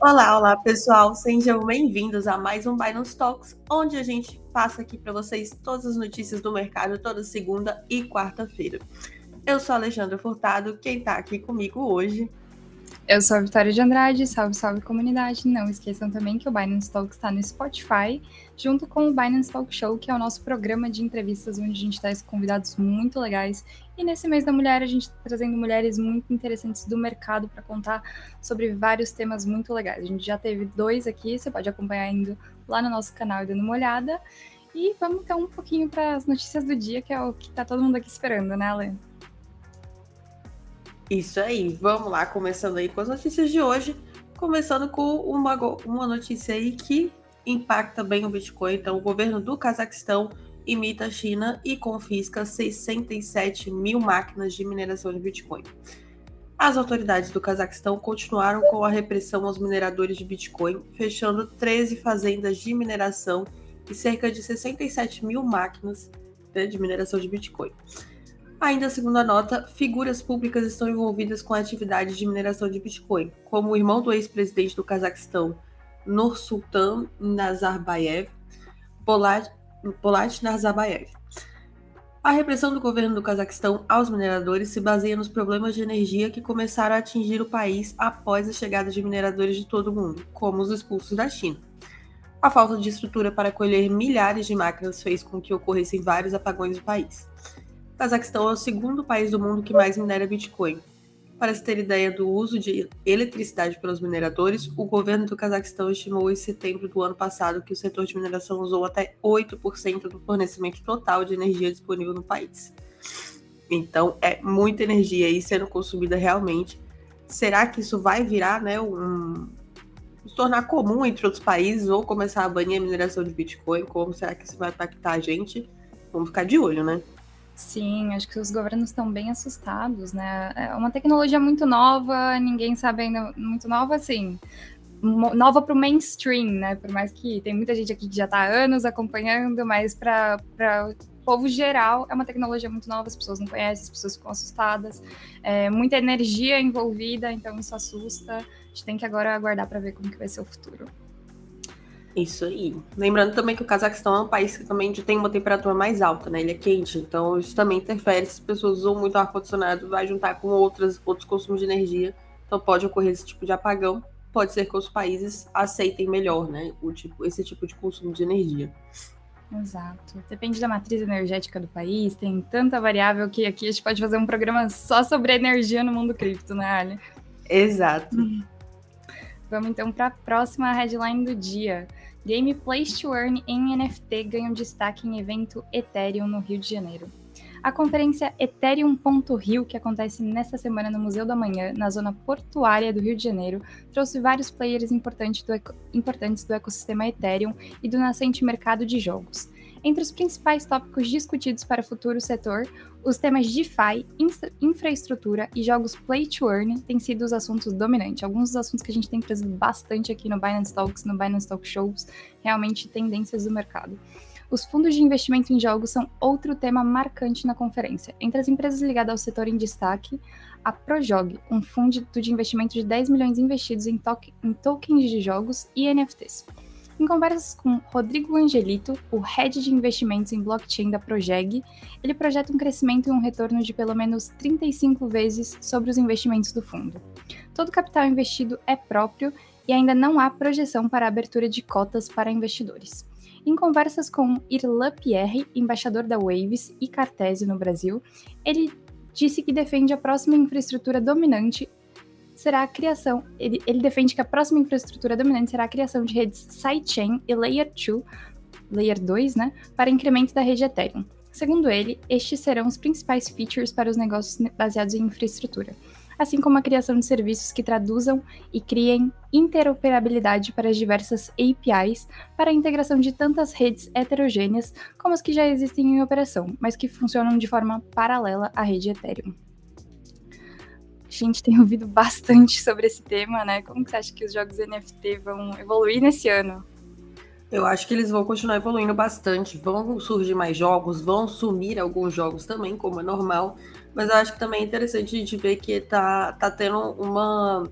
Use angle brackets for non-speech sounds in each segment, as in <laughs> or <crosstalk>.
Olá, olá pessoal, sejam bem-vindos a mais um Binance Talks, onde a gente passa aqui para vocês todas as notícias do mercado toda segunda e quarta-feira. Eu sou a Alexandra Furtado, quem está aqui comigo hoje eu sou a Vitória de Andrade, salve, salve comunidade. Não esqueçam também que o Binance Talk está no Spotify, junto com o Binance Talk Show, que é o nosso programa de entrevistas onde a gente traz convidados muito legais. E nesse mês da mulher, a gente está trazendo mulheres muito interessantes do mercado para contar sobre vários temas muito legais. A gente já teve dois aqui, você pode acompanhar indo lá no nosso canal e dando uma olhada. E vamos então um pouquinho para as notícias do dia, que é o que está todo mundo aqui esperando, né, Ale? Isso aí, vamos lá, começando aí com as notícias de hoje. Começando com uma, uma notícia aí que impacta bem o Bitcoin. Então, o governo do Cazaquistão imita a China e confisca 67 mil máquinas de mineração de Bitcoin. As autoridades do Cazaquistão continuaram com a repressão aos mineradores de Bitcoin, fechando 13 fazendas de mineração e cerca de 67 mil máquinas né, de mineração de Bitcoin. Ainda segundo a nota, figuras públicas estão envolvidas com atividades de mineração de Bitcoin, como o irmão do ex-presidente do Cazaquistão, Nursultan Nazarbayev, Polat, Polat Nazarbayev. A repressão do governo do Cazaquistão aos mineradores se baseia nos problemas de energia que começaram a atingir o país após a chegada de mineradores de todo o mundo, como os expulsos da China. A falta de estrutura para acolher milhares de máquinas fez com que ocorressem vários apagões no país. O Cazaquistão é o segundo país do mundo que mais minera Bitcoin. Para se ter ideia do uso de eletricidade pelos mineradores, o governo do Cazaquistão estimou em setembro do ano passado que o setor de mineração usou até 8% do fornecimento total de energia disponível no país. Então, é muita energia aí sendo consumida realmente. Será que isso vai virar, né, um, se tornar comum entre outros países ou começar a banir a mineração de Bitcoin? Como será que isso vai impactar a gente? Vamos ficar de olho, né? Sim, acho que os governos estão bem assustados, né? É uma tecnologia muito nova, ninguém sabe ainda, muito nova, assim, nova para o mainstream, né? Por mais que tem muita gente aqui que já está há anos acompanhando, mas para o povo geral é uma tecnologia muito nova, as pessoas não conhecem, as pessoas ficam assustadas, é, muita energia envolvida, então isso assusta. A gente tem que agora aguardar para ver como que vai ser o futuro. Isso aí. Lembrando também que o Cazaquistão é um país que também tem uma temperatura mais alta, né? Ele é quente, então isso também interfere. Se as pessoas usam muito ar-condicionado, vai juntar com outras, outros consumos de energia. Então pode ocorrer esse tipo de apagão. Pode ser que os países aceitem melhor, né? O tipo, esse tipo de consumo de energia. Exato. Depende da matriz energética do país, tem tanta variável que aqui a gente pode fazer um programa só sobre energia no mundo cripto, né, Ali? Exato. Vamos então para a próxima headline do dia. Game Place to Earn em NFT ganha um destaque em evento Ethereum no Rio de Janeiro. A conferência Ethereum.rio, que acontece nesta semana no Museu da Manhã, na zona portuária do Rio de Janeiro, trouxe vários players importantes do ecossistema Ethereum e do nascente mercado de jogos. Entre os principais tópicos discutidos para o futuro setor, os temas DeFi, infraestrutura e jogos Play to Earn têm sido os assuntos dominantes. Alguns dos assuntos que a gente tem trazido bastante aqui no Binance Talks, no Binance Talk Shows, realmente tendências do mercado. Os fundos de investimento em jogos são outro tema marcante na conferência. Entre as empresas ligadas ao setor em destaque, a Projog, um fundo de investimento de 10 milhões investidos em, em tokens de jogos e NFTs. Em conversas com Rodrigo Angelito, o head de investimentos em blockchain da Progeg, ele projeta um crescimento e um retorno de pelo menos 35 vezes sobre os investimentos do fundo. Todo capital investido é próprio e ainda não há projeção para a abertura de cotas para investidores. Em conversas com Irlan Pierre, embaixador da Waves e Cartesio no Brasil, ele disse que defende a próxima infraestrutura dominante será a criação. Ele, ele defende que a próxima infraestrutura dominante será a criação de redes sidechain e Layer 2, Layer 2, né, para incremento da rede Ethereum. Segundo ele, estes serão os principais features para os negócios baseados em infraestrutura, assim como a criação de serviços que traduzam e criem interoperabilidade para as diversas APIs para a integração de tantas redes heterogêneas como as que já existem em operação, mas que funcionam de forma paralela à rede Ethereum a gente tem ouvido bastante sobre esse tema, né? Como que você acha que os jogos NFT vão evoluir nesse ano? Eu acho que eles vão continuar evoluindo bastante. Vão surgir mais jogos, vão sumir alguns jogos também, como é normal. Mas eu acho que também é interessante a gente ver que tá, tá tendo uma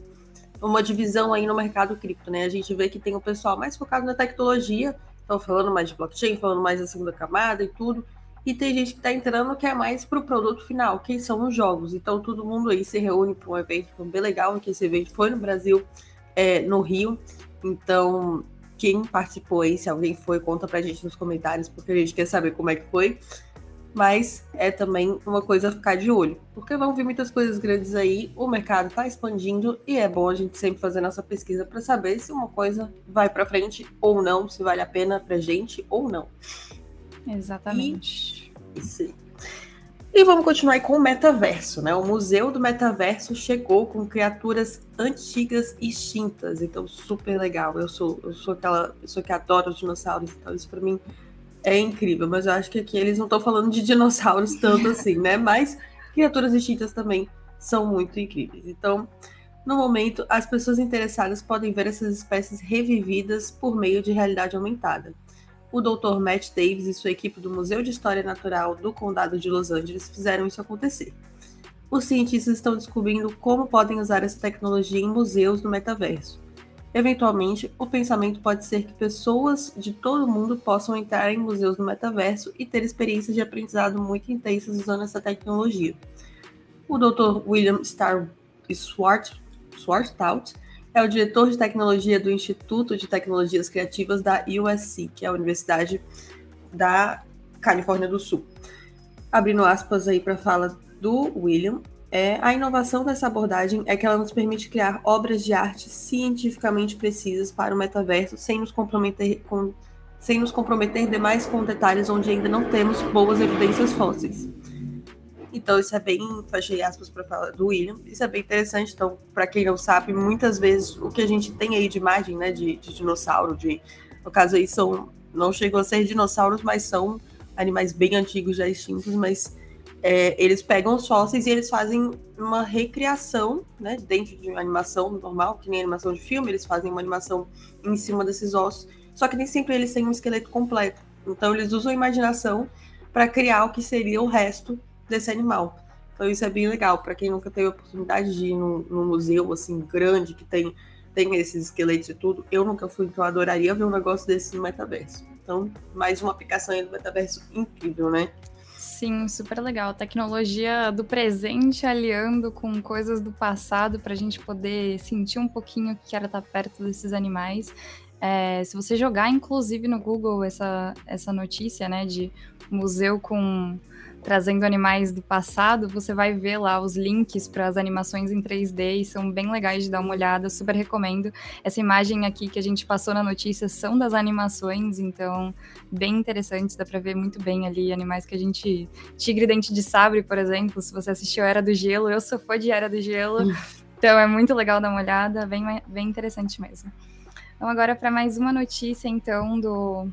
uma divisão aí no mercado cripto, né? A gente vê que tem o pessoal mais focado na tecnologia, estão falando mais de blockchain, falando mais da segunda camada e tudo. E tem gente que está entrando que é mais para o produto final, que são os jogos. Então todo mundo aí se reúne para um evento bem legal, que esse evento foi no Brasil, é, no Rio. Então, quem participou aí, se alguém foi, conta pra gente nos comentários, porque a gente quer saber como é que foi mas é também uma coisa a ficar de olho, porque vão vir muitas coisas grandes aí, o mercado está expandindo e é bom a gente sempre fazer nossa pesquisa para saber se uma coisa vai para frente ou não, se vale a pena para gente ou não. Exatamente. E, E vamos continuar com o metaverso, né? O Museu do Metaverso chegou com criaturas antigas extintas, então super legal. Eu sou eu sou aquela pessoa que adora os dinossauros, então isso para mim é incrível, mas eu acho que aqui eles não estão falando de dinossauros <laughs> tanto assim, né? Mas criaturas extintas também são muito incríveis. Então, no momento, as pessoas interessadas podem ver essas espécies revividas por meio de realidade aumentada. O Dr. Matt Davis e sua equipe do Museu de História Natural do Condado de Los Angeles fizeram isso acontecer. Os cientistas estão descobrindo como podem usar essa tecnologia em museus no metaverso. Eventualmente, o pensamento pode ser que pessoas de todo o mundo possam entrar em museus no metaverso e ter experiências de aprendizado muito intensas usando essa tecnologia. O Dr. William Star Swartout é o diretor de tecnologia do Instituto de Tecnologias Criativas da USC, que é a Universidade da Califórnia do Sul. Abrindo aspas aí para a fala do William, é, a inovação dessa abordagem é que ela nos permite criar obras de arte cientificamente precisas para o metaverso sem nos comprometer com sem nos comprometer demais com detalhes onde ainda não temos boas evidências fósseis. Então, isso é bem, fechei aspas para falar do William, isso é bem interessante. Então, para quem não sabe, muitas vezes o que a gente tem aí de imagem, né, de, de dinossauro, de, no caso aí são, não chegou a ser dinossauros, mas são animais bem antigos, já extintos, mas é, eles pegam os fósseis e eles fazem uma recriação, né, dentro de uma animação normal, que nem animação de filme, eles fazem uma animação em cima desses ossos, só que nem sempre eles têm um esqueleto completo. Então eles usam a imaginação para criar o que seria o resto desse animal. Então isso é bem legal para quem nunca teve a oportunidade de ir num, num, museu assim grande que tem tem esses esqueletos e tudo. Eu nunca fui, então eu adoraria ver um negócio desse no metaverso. Então, mais uma aplicação aí do metaverso incrível, né? Sim, super legal. Tecnologia do presente aliando com coisas do passado para a gente poder sentir um pouquinho o que era estar perto desses animais. É, se você jogar, inclusive, no Google essa, essa notícia, né, de museu com trazendo animais do passado, você vai ver lá os links para as animações em 3D e são bem legais de dar uma olhada, super recomendo. Essa imagem aqui que a gente passou na notícia são das animações, então bem interessantes, dá para ver muito bem ali animais que a gente tigre dente de sabre, por exemplo, se você assistiu Era do Gelo, eu sou fã de Era do Gelo. Então é muito legal dar uma olhada, bem bem interessante mesmo. Então agora para mais uma notícia então do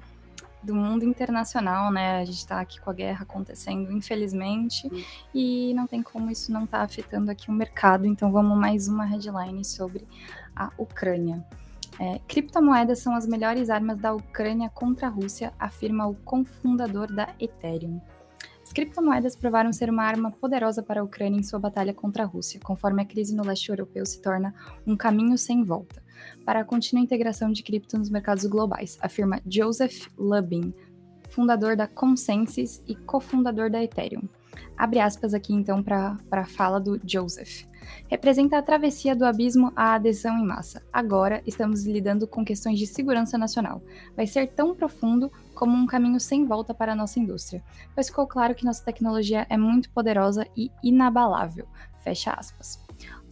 do mundo internacional, né? A gente está aqui com a guerra acontecendo, infelizmente, uhum. e não tem como isso não estar tá afetando aqui o mercado. Então, vamos mais uma headline sobre a Ucrânia. É, criptomoedas são as melhores armas da Ucrânia contra a Rússia, afirma o cofundador da Ethereum. As criptomoedas provaram ser uma arma poderosa para a Ucrânia em sua batalha contra a Rússia, conforme a crise no leste europeu se torna um caminho sem volta. Para a contínua integração de cripto nos mercados globais, afirma Joseph Lubin, fundador da Consensus e cofundador da Ethereum. Abre aspas aqui então para a fala do Joseph. Representa a travessia do abismo à adesão em massa. Agora estamos lidando com questões de segurança nacional. Vai ser tão profundo como um caminho sem volta para a nossa indústria, pois ficou claro que nossa tecnologia é muito poderosa e inabalável. Fecha aspas.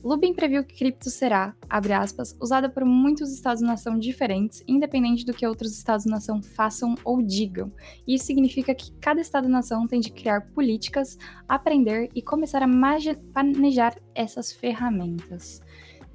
Lubin previu que cripto será, abre aspas, usada por muitos estados-nação diferentes, independente do que outros estados-nação façam ou digam. Isso significa que cada estado-nação tem de criar políticas, aprender e começar a manejar essas ferramentas.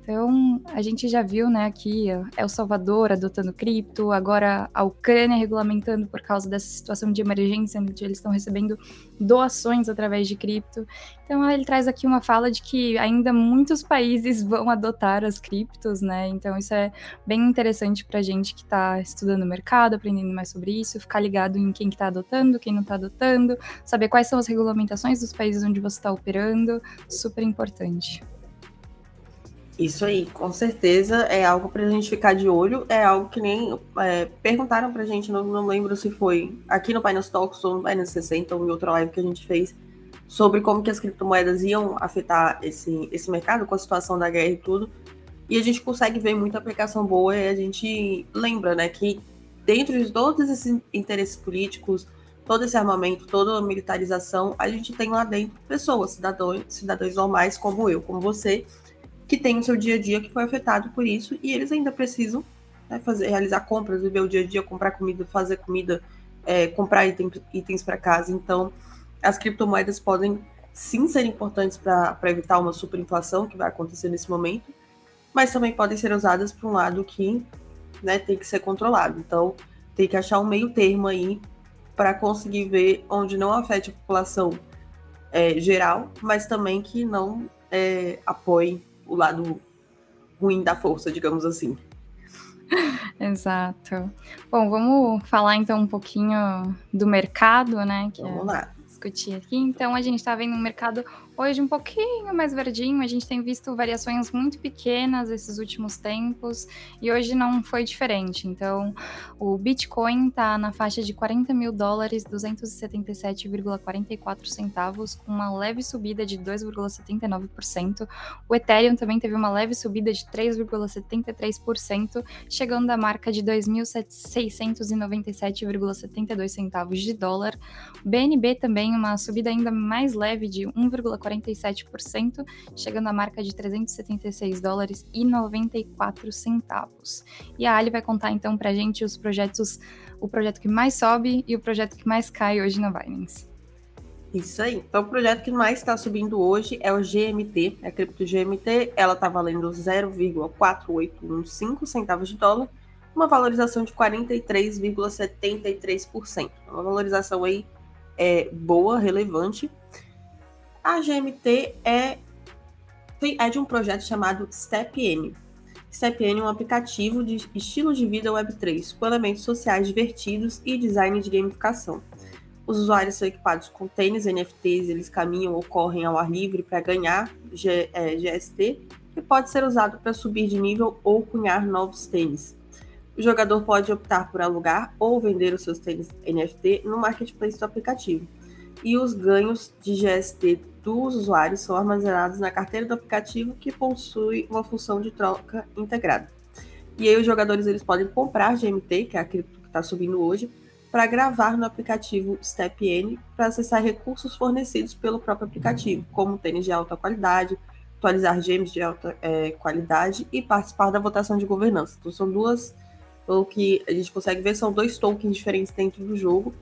Então, a gente já viu, né, aqui El Salvador adotando cripto, agora a Ucrânia regulamentando por causa dessa situação de emergência, onde eles estão recebendo doações através de cripto. Então, ele traz aqui uma fala de que ainda muitos países vão adotar as criptos, né? Então, isso é bem interessante para gente que está estudando o mercado, aprendendo mais sobre isso, ficar ligado em quem está tá adotando, quem não está adotando, saber quais são as regulamentações dos países onde você está operando, super importante. Isso aí, com certeza é algo para a gente ficar de olho. É algo que nem é, perguntaram para a gente, não, não, lembro se foi aqui no Binance Talks ou no Binance 60 ou em outra live que a gente fez, sobre como que as criptomoedas iam afetar esse, esse mercado com a situação da guerra e tudo. E a gente consegue ver muita aplicação boa e a gente lembra né, que dentro de todos esses interesses políticos, todo esse armamento, toda a militarização, a gente tem lá dentro pessoas, cidadãos, cidadãos normais como eu, como você, que tem o seu dia a dia que foi afetado por isso e eles ainda precisam né, fazer, realizar compras, viver o dia a dia, comprar comida, fazer comida, é, comprar itens, itens para casa. Então, as criptomoedas podem sim ser importantes para evitar uma superinflação que vai acontecer nesse momento, mas também podem ser usadas para um lado que né, tem que ser controlado. Então, tem que achar um meio termo aí para conseguir ver onde não afete a população é, geral, mas também que não é, apoie o lado ruim da força, digamos assim. <laughs> Exato. Bom, vamos falar então um pouquinho do mercado, né? vamos é... lá discutir aqui. Então, a gente está vendo um mercado hoje um pouquinho mais verdinho. A gente tem visto variações muito pequenas esses últimos tempos e hoje não foi diferente. Então, o Bitcoin está na faixa de 40 mil dólares, 277,44 centavos, com uma leve subida de 2,79%. O Ethereum também teve uma leve subida de 3,73%, chegando à marca de 2.697,72 centavos de dólar. O BNB também uma subida ainda mais leve de 1,47%, chegando à marca de 376 dólares e 94 centavos. E a Ali vai contar então para a gente os projetos, o projeto que mais sobe e o projeto que mais cai hoje na Binance. Isso aí. Então, o projeto que mais está subindo hoje é o GMT, é a cripto GMT. Ela está valendo 0,4815 centavos de dólar, uma valorização de 43,73%. Uma valorização aí é boa, relevante. A GMT é, é de um projeto chamado StepN. StepN é um aplicativo de estilo de vida Web3, com elementos sociais divertidos e design de gamificação. Os usuários são equipados com tênis NFTs, eles caminham ou correm ao ar livre para ganhar G, é, GST, que pode ser usado para subir de nível ou cunhar novos tênis. O jogador pode optar por alugar ou vender os seus tênis NFT no marketplace do aplicativo. E os ganhos de GST dos usuários são armazenados na carteira do aplicativo que possui uma função de troca integrada. E aí os jogadores eles podem comprar GMT, que é a cripto que está subindo hoje, para gravar no aplicativo StepN para acessar recursos fornecidos pelo próprio aplicativo, como tênis de alta qualidade, atualizar gems de alta é, qualidade e participar da votação de governança. Então são duas pelo que a gente consegue ver, são dois tokens diferentes dentro do jogo.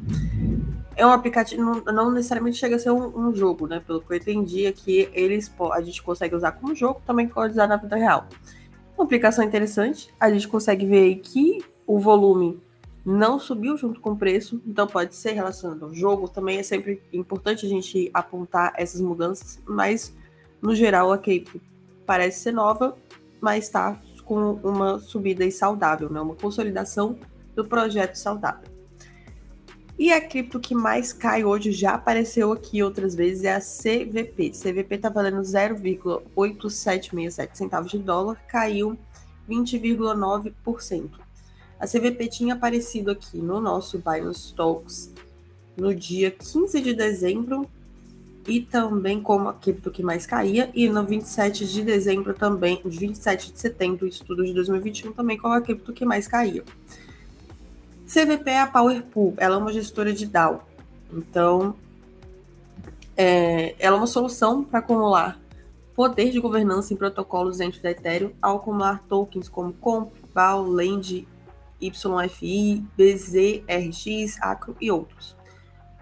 É um aplicativo, não, não necessariamente chega a ser um, um, jogo, né? Pelo que eu entendi aqui, eles a gente consegue usar como jogo, também pode usar na vida real. Uma aplicação interessante, a gente consegue ver que o volume não subiu junto com o preço, então pode ser relacionado ao jogo. Também é sempre importante a gente apontar essas mudanças, mas no geral a Cape parece ser nova, mas está com uma subida saudável, né? uma consolidação do projeto saudável. E a cripto que mais cai hoje, já apareceu aqui outras vezes, é a CVP. CVP está valendo 0,8767 centavos de dólar, caiu 20,9%. A CVP tinha aparecido aqui no nosso Binance Talks no dia 15 de dezembro e também como a cripto que mais caía, e no 27 de dezembro também, 27 de setembro, estudo de 2021, também como a cripto que mais caía. CVP é a Powerpool, ela é uma gestora de DAO. Então, é, ela é uma solução para acumular poder de governança em protocolos dentro da Ethereum ao acumular tokens como COMP, BAL, LEND, YFI, BZ, RX, ACRO e outros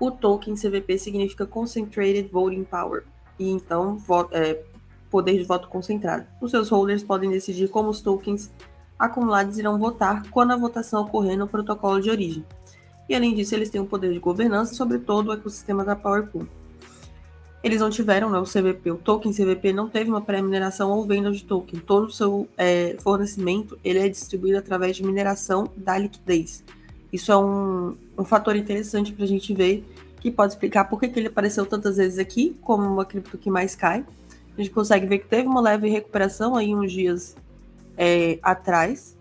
o token CVP significa Concentrated Voting Power, e então é, poder de voto concentrado. Os seus holders podem decidir como os tokens acumulados irão votar quando a votação ocorrer no protocolo de origem. E além disso, eles têm o um poder de governança sobre todo o ecossistema da Power Pool. Eles não tiveram né, o CVP, o token CVP não teve uma pré-mineração ou venda de token. Todo o seu é, fornecimento ele é distribuído através de mineração da liquidez. Isso é um, um fator interessante para a gente ver que pode explicar por que, que ele apareceu tantas vezes aqui, como uma cripto que mais cai. A gente consegue ver que teve uma leve recuperação aí uns dias é, atrás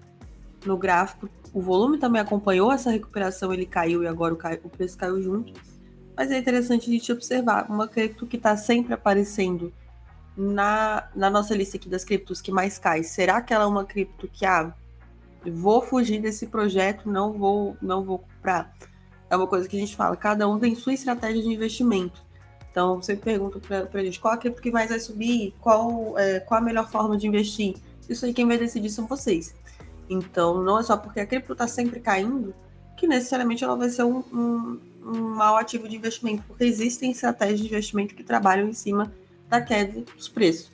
no gráfico. O volume também acompanhou essa recuperação, ele caiu e agora o, preço caiu junto. Mas é interessante a gente observar uma cripto que está sempre aparecendo na, na nossa lista aqui das criptos que mais cai. Será que ela é uma cripto que ah, vou fugir desse projeto, não vou, não vou comprar? É uma coisa que a gente fala, cada um tem sua estratégia de investimento. Então, você pergunta para a gente qual a cripto que mais vai subir, qual, é, qual a melhor forma de investir. Isso aí quem vai decidir são vocês. Então, não é só porque a cripto está sempre caindo que necessariamente ela vai ser um, um, um mau ativo de investimento, porque existem estratégias de investimento que trabalham em cima da queda dos preços.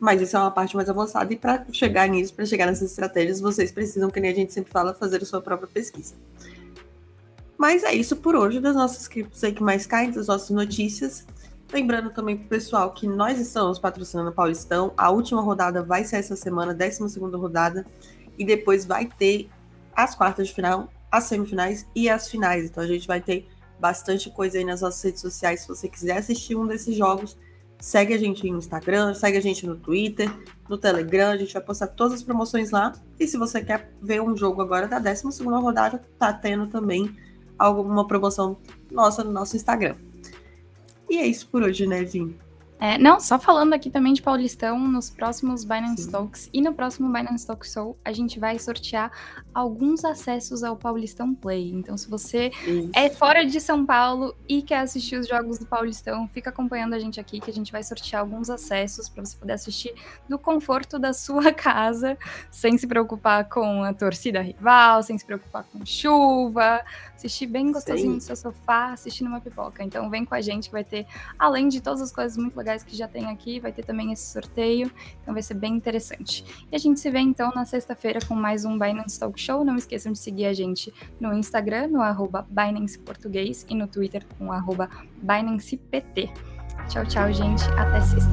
Mas isso é uma parte mais avançada, e para chegar nisso, para chegar nessas estratégias, vocês precisam, que nem a gente sempre fala, fazer a sua própria pesquisa. Mas é isso por hoje das nossas criptos aí que mais caem, das nossas notícias. Lembrando também para o pessoal que nós estamos patrocinando o Paulistão. A última rodada vai ser essa semana, 12 rodada. E depois vai ter as quartas de final, as semifinais e as finais. Então a gente vai ter bastante coisa aí nas nossas redes sociais. Se você quiser assistir um desses jogos, segue a gente no Instagram, segue a gente no Twitter, no Telegram. A gente vai postar todas as promoções lá. E se você quer ver um jogo agora da 12 rodada, tá tendo também alguma promoção nossa no nosso Instagram. E é isso por hoje, né, Vim? É, não, só falando aqui também de Paulistão, nos próximos Binance Sim. Talks e no próximo Binance Talk Show, a gente vai sortear alguns acessos ao Paulistão Play. Então, se você Isso. é fora de São Paulo e quer assistir os jogos do Paulistão, fica acompanhando a gente aqui que a gente vai sortear alguns acessos para você poder assistir do conforto da sua <laughs> casa, sem se preocupar com a torcida rival, sem se preocupar com chuva, assistir bem gostosinho Sim. no seu sofá, assistindo uma pipoca. Então, vem com a gente, vai ter, além de todas as coisas muito legais legais que já tem aqui, vai ter também esse sorteio, então vai ser bem interessante. E a gente se vê então na sexta-feira com mais um Binance Talk Show. Não esqueçam de seguir a gente no Instagram, no arroba Binance Português e no Twitter com arroba BinancePT. Tchau, tchau, gente. Até sexta.